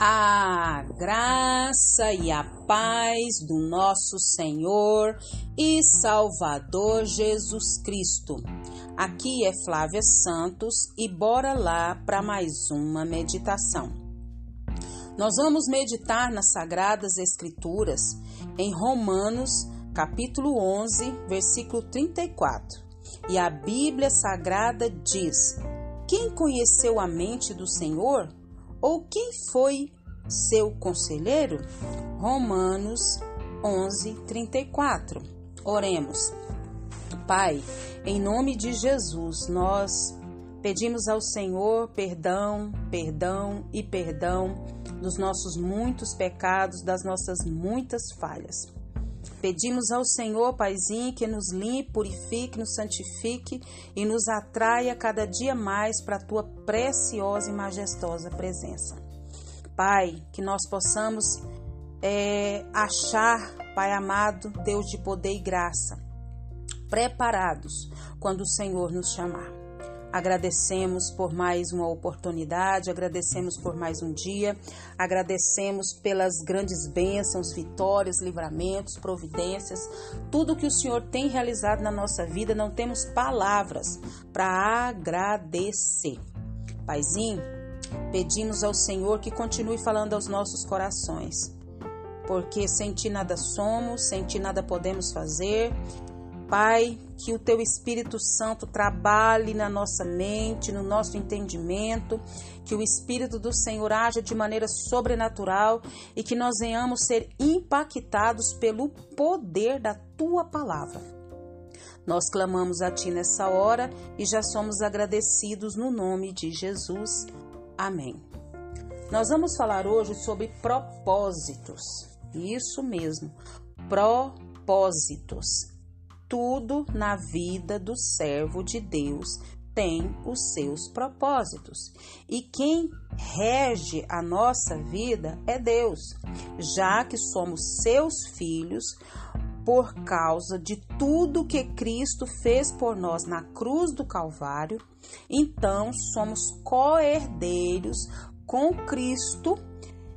A graça e a paz do nosso Senhor e Salvador Jesus Cristo. Aqui é Flávia Santos e bora lá para mais uma meditação. Nós vamos meditar nas Sagradas Escrituras em Romanos, capítulo 11, versículo 34. E a Bíblia Sagrada diz: Quem conheceu a mente do Senhor? Ou quem foi seu conselheiro? Romanos 11, 34. Oremos. Pai, em nome de Jesus, nós pedimos ao Senhor perdão, perdão e perdão dos nossos muitos pecados, das nossas muitas falhas. Pedimos ao Senhor, Paizinho, que nos limpe, purifique, nos santifique e nos atraia cada dia mais para a tua preciosa e majestosa presença. Pai, que nós possamos é, achar, Pai amado, Deus de poder e graça, preparados quando o Senhor nos chamar. Agradecemos por mais uma oportunidade, agradecemos por mais um dia, agradecemos pelas grandes bênçãos, vitórias, livramentos, providências, tudo que o Senhor tem realizado na nossa vida, não temos palavras para agradecer. Paizinho, pedimos ao Senhor que continue falando aos nossos corações, porque sem ti nada somos, sem ti nada podemos fazer Pai, que o teu Espírito Santo trabalhe na nossa mente, no nosso entendimento, que o Espírito do Senhor haja de maneira sobrenatural e que nós venhamos ser impactados pelo poder da tua palavra. Nós clamamos a ti nessa hora e já somos agradecidos no nome de Jesus. Amém. Nós vamos falar hoje sobre propósitos. Isso mesmo, propósitos tudo na vida do servo de Deus tem os seus propósitos. E quem rege a nossa vida é Deus, já que somos seus filhos por causa de tudo que Cristo fez por nós na cruz do Calvário, então somos co-herdeiros com Cristo.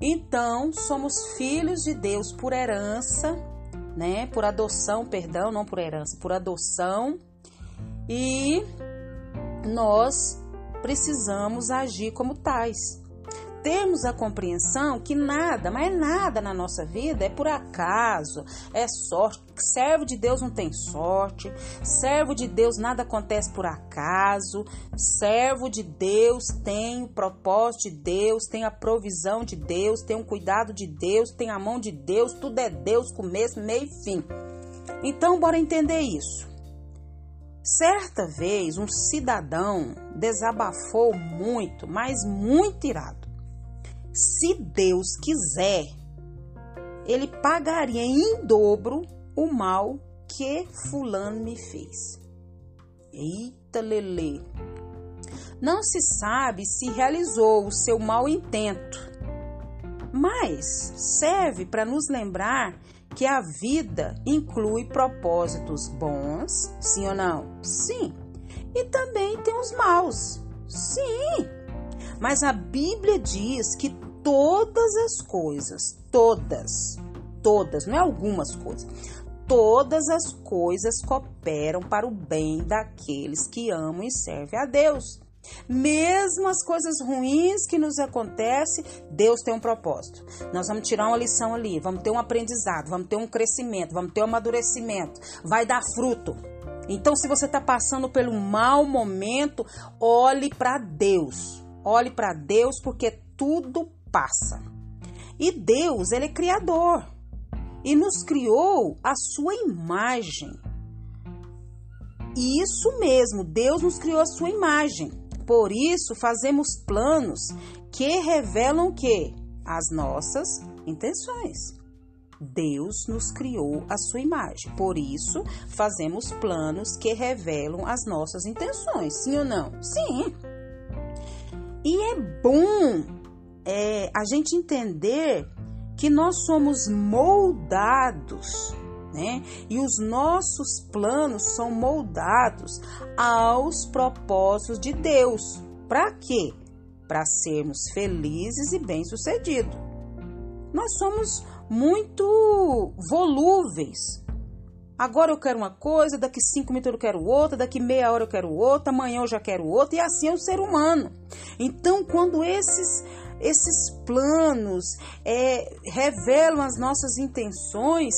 Então somos filhos de Deus por herança né? Por adoção, perdão, não por herança, por adoção. E nós precisamos agir como tais termos a compreensão que nada, mas nada na nossa vida é por acaso, é sorte. Servo de Deus não tem sorte, servo de Deus nada acontece por acaso, servo de Deus tem o propósito de Deus, tem a provisão de Deus, tem o cuidado de Deus, tem a mão de Deus, tudo é Deus, começo, meio e fim. Então, bora entender isso. Certa vez, um cidadão desabafou muito, mas muito irado se Deus quiser, ele pagaria em dobro o mal que fulano me fez. Eita, Lele. Não se sabe se realizou o seu mau intento, mas serve para nos lembrar que a vida inclui propósitos bons, sim ou não? Sim. E também tem os maus. Sim. Mas a Bíblia diz que todas as coisas, todas, todas, não é algumas coisas, todas as coisas cooperam para o bem daqueles que amam e servem a Deus. Mesmo as coisas ruins que nos acontecem, Deus tem um propósito. Nós vamos tirar uma lição ali, vamos ter um aprendizado, vamos ter um crescimento, vamos ter um amadurecimento, vai dar fruto. Então, se você está passando pelo mau momento, olhe para Deus. Olhe para Deus, porque tudo passa. E Deus, ele é criador e nos criou a sua imagem. Isso mesmo, Deus nos criou a sua imagem. Por isso fazemos planos que revelam que as nossas intenções. Deus nos criou a sua imagem. Por isso, fazemos planos que revelam as nossas intenções. Sim ou não? Sim. E é bom é, a gente entender que nós somos moldados, né? E os nossos planos são moldados aos propósitos de Deus. Para quê? para sermos felizes e bem-sucedidos. Nós somos muito volúveis. Agora eu quero uma coisa, daqui cinco minutos eu quero outra, daqui meia hora eu quero outra, amanhã eu já quero outra, e assim é o ser humano. Então, quando esses esses planos é, revelam as nossas intenções,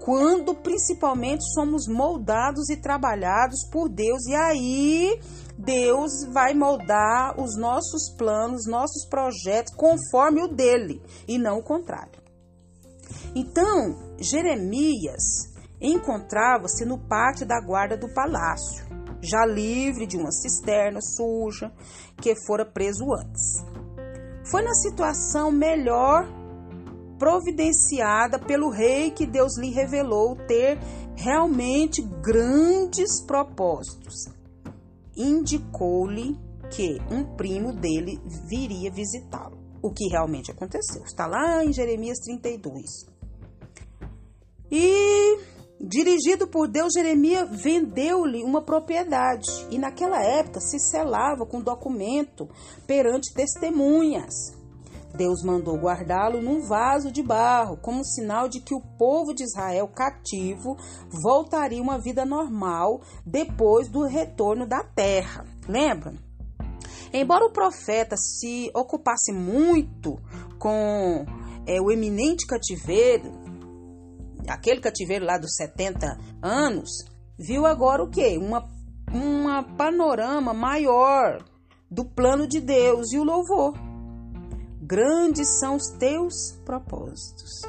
quando principalmente somos moldados e trabalhados por Deus, e aí Deus vai moldar os nossos planos, nossos projetos conforme o dele e não o contrário. Então, Jeremias encontrava-se no pátio da guarda do palácio, já livre de uma cisterna suja que fora preso antes. Foi na situação melhor providenciada pelo rei que Deus lhe revelou ter realmente grandes propósitos. Indicou-lhe que um primo dele viria visitá-lo. O que realmente aconteceu. Está lá em Jeremias 32. E dirigido por Deus, Jeremias vendeu-lhe uma propriedade e naquela época se selava com documento perante testemunhas. Deus mandou guardá-lo num vaso de barro, como sinal de que o povo de Israel cativo voltaria uma vida normal depois do retorno da terra. Lembra? Embora o profeta se ocupasse muito com é, o eminente cativeiro, aquele cativeiro lá dos 70 anos, viu agora o quê? Uma, uma panorama maior do plano de Deus e o louvor grandes são os teus propósitos.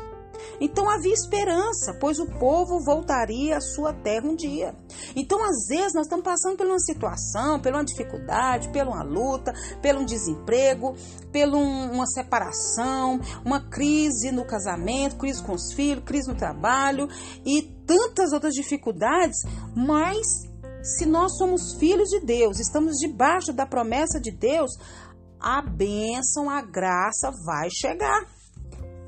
Então havia esperança, pois o povo voltaria à sua terra um dia. Então, às vezes, nós estamos passando por uma situação, por uma dificuldade, por uma luta, pelo um desemprego, por um, uma separação, uma crise no casamento, crise com os filhos, crise no trabalho e tantas outras dificuldades, mas se nós somos filhos de Deus, estamos debaixo da promessa de Deus, a bênção, a graça vai chegar.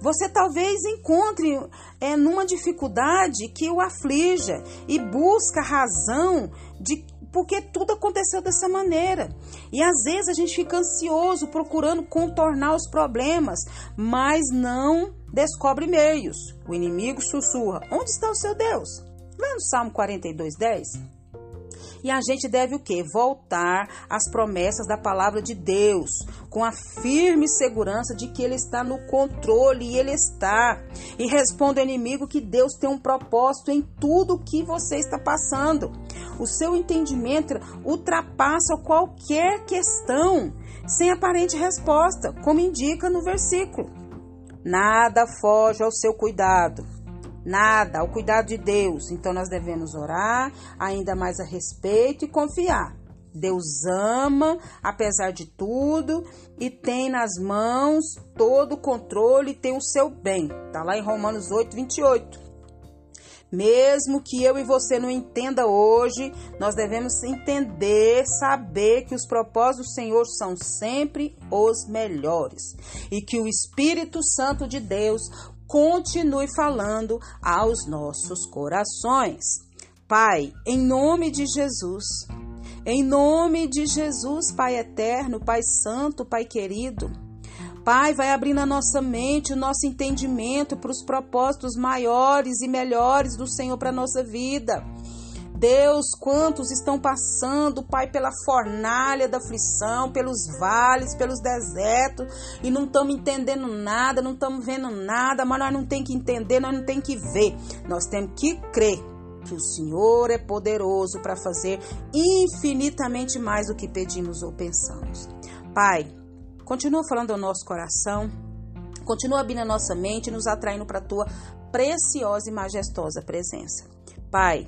Você talvez encontre é, numa dificuldade que o aflija e busca razão de porque tudo aconteceu dessa maneira. E às vezes a gente fica ansioso procurando contornar os problemas, mas não descobre meios. O inimigo sussurra: Onde está o seu Deus? Lá no Salmo 42, 10. E a gente deve o quê? Voltar às promessas da palavra de Deus, com a firme segurança de que Ele está no controle e Ele está. E responda ao inimigo que Deus tem um propósito em tudo que você está passando. O seu entendimento ultrapassa qualquer questão sem aparente resposta, como indica no versículo. Nada foge ao seu cuidado nada, ao cuidado de Deus. Então nós devemos orar ainda mais a respeito e confiar. Deus ama, apesar de tudo, e tem nas mãos todo o controle e tem o seu bem. Está lá em Romanos 8, 28. Mesmo que eu e você não entenda hoje, nós devemos entender, saber que os propósitos do Senhor são sempre os melhores e que o Espírito Santo de Deus continue falando aos nossos corações. Pai, em nome de Jesus, em nome de Jesus, Pai eterno, Pai santo, Pai querido, Pai, vai abrindo a nossa mente, o nosso entendimento para os propósitos maiores e melhores do Senhor para a nossa vida. Deus, quantos estão passando, Pai, pela fornalha da aflição, pelos vales, pelos desertos, e não estamos entendendo nada, não estamos vendo nada, mas nós não temos que entender, nós não temos que ver, nós temos que crer que o Senhor é poderoso para fazer infinitamente mais do que pedimos ou pensamos. Pai, continua falando ao nosso coração, continua abrindo a nossa mente, nos atraindo para a tua preciosa e majestosa presença. Pai,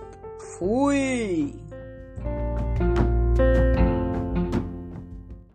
喂。